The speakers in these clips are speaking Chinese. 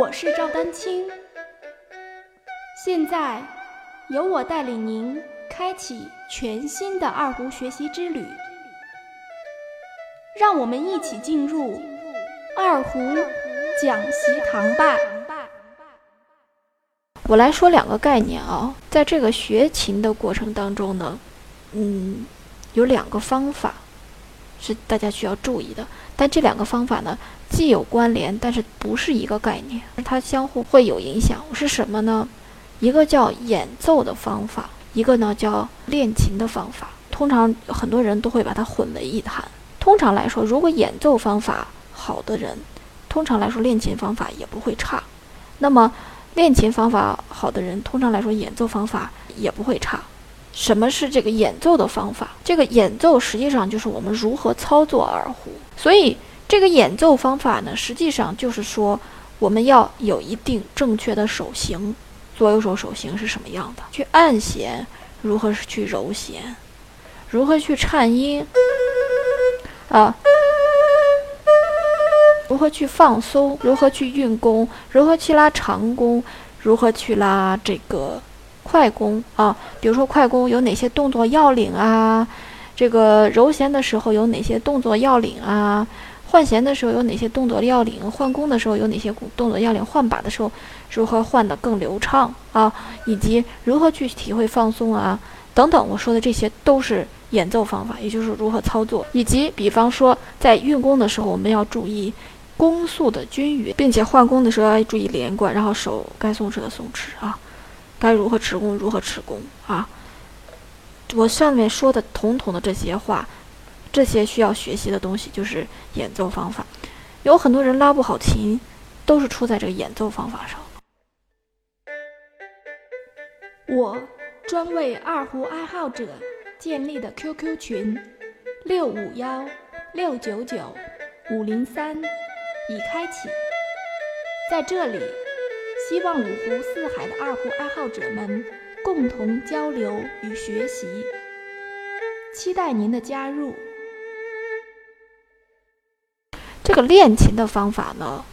我是赵丹青，现在由我带领您开启全新的二胡学习之旅，让我们一起进入二胡讲习堂吧。我来说两个概念啊，在这个学琴的过程当中呢，嗯，有两个方法。是大家需要注意的，但这两个方法呢，既有关联，但是不是一个概念，它相互会有影响。是什么呢？一个叫演奏的方法，一个呢叫练琴的方法。通常很多人都会把它混为一谈。通常来说，如果演奏方法好的人，通常来说练琴方法也不会差。那么练琴方法好的人，通常来说演奏方法也不会差。什么是这个演奏的方法？这个演奏实际上就是我们如何操作二胡。所以这个演奏方法呢，实际上就是说我们要有一定正确的手型。左右手手型是什么样的？去按弦，如何去揉弦，如何去颤音啊？如何去放松？如何去运弓？如何去拉长弓？如何去拉这个快弓啊？比如说快弓有哪些动作要领啊？这个揉弦的时候有哪些动作要领啊？换弦的时候有哪些动作要领？换弓的时候有哪些动作要领？换把的时候如何换得更流畅啊？以及如何去体会放松啊？等等，我说的这些都是演奏方法，也就是如何操作。以及比方说在运弓的时候，我们要注意。弓速的均匀，并且换弓的时候要注意连贯，然后手该松弛的松弛啊，该如何持弓如何持弓啊。我上面说的统统的这些话，这些需要学习的东西就是演奏方法。有很多人拉不好琴，都是出在这个演奏方法上。我专为二胡爱好者建立的 QQ 群：六五幺六九九五零三。已开启，在这里，希望五湖四海的二胡爱好者们共同交流与学习，期待您的加入。这个练琴的方法呢，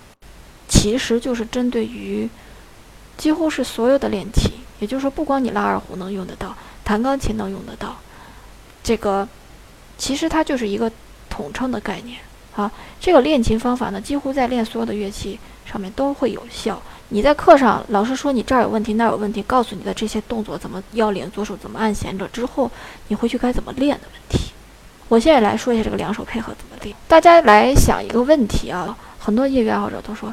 其实就是针对于几乎是所有的练琴，也就是说，不光你拉二胡能用得到，弹钢琴能用得到，这个其实它就是一个统称的概念。啊，这个练琴方法呢，几乎在练所有的乐器上面都会有效。你在课上老师说你这儿有问题，那儿有问题，告诉你的这些动作怎么要领，左手怎么按弦着之后，你回去该怎么练的问题。我现在来说一下这个两手配合怎么练。大家来想一个问题啊，很多业余爱好者都说，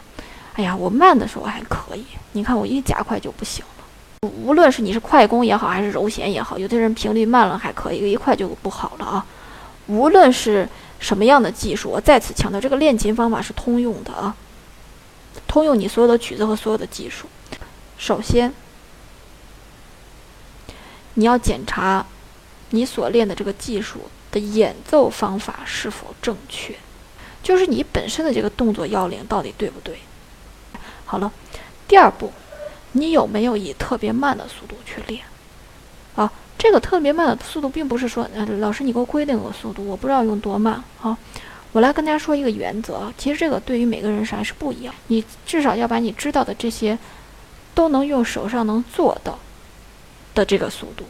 哎呀，我慢的时候还可以，你看我一加快就不行了。无论是你是快弓也好，还是揉弦也好，有的人频率慢了还可以，一快就不好了啊。无论是什么样的技术，我再次强调，这个练琴方法是通用的啊，通用你所有的曲子和所有的技术。首先，你要检查你所练的这个技术的演奏方法是否正确，就是你本身的这个动作要领到底对不对。好了，第二步，你有没有以特别慢的速度去练？啊？这个特别慢的速度，并不是说，呃，老师你给我规定个速度，我不知道用多慢啊。我来跟大家说一个原则，其实这个对于每个人是还是不一样。你至少要把你知道的这些，都能用手上能做到的这个速度。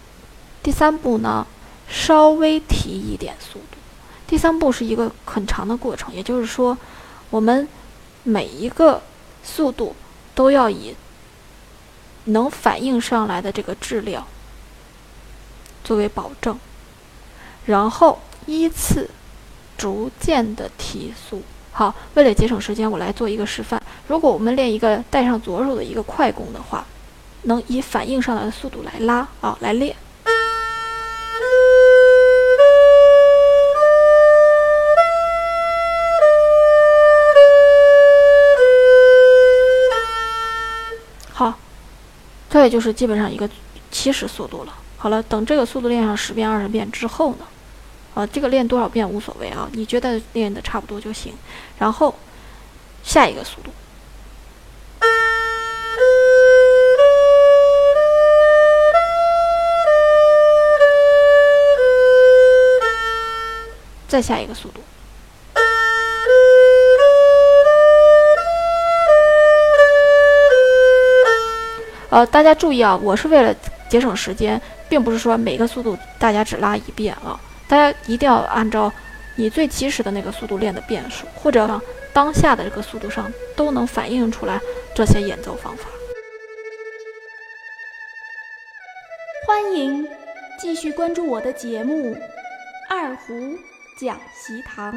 第三步呢，稍微提一点速度。第三步是一个很长的过程，也就是说，我们每一个速度都要以能反映上来的这个质量。作为保证，然后依次逐渐的提速。好，为了节省时间，我来做一个示范。如果我们练一个带上左手的一个快弓的话，能以反应上来的速度来拉啊，来练。好，这也就是基本上一个起始速度了。好了等这个速度练上十遍二十遍之后呢？啊这个练多少遍无所谓啊你觉得练的差不多就行。然后下一个速度。再下一个速度。呃大家注意啊我是为了节省时间并不是说每个速度大家只拉一遍啊，大家一定要按照你最起始的那个速度练的变数，或者当下的这个速度上都能反映出来这些演奏方法。欢迎继续关注我的节目《二胡讲习堂》。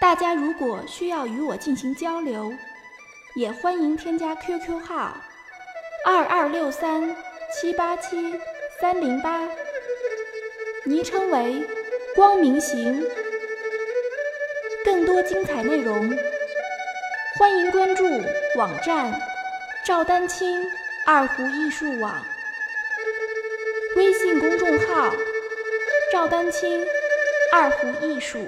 大家如果需要与我进行交流，也欢迎添加 QQ 号二二六三七八七三零八，昵称为“光明行”。更多精彩内容，欢迎关注网站赵丹青二胡艺术网，微信公众号赵丹青二胡艺术。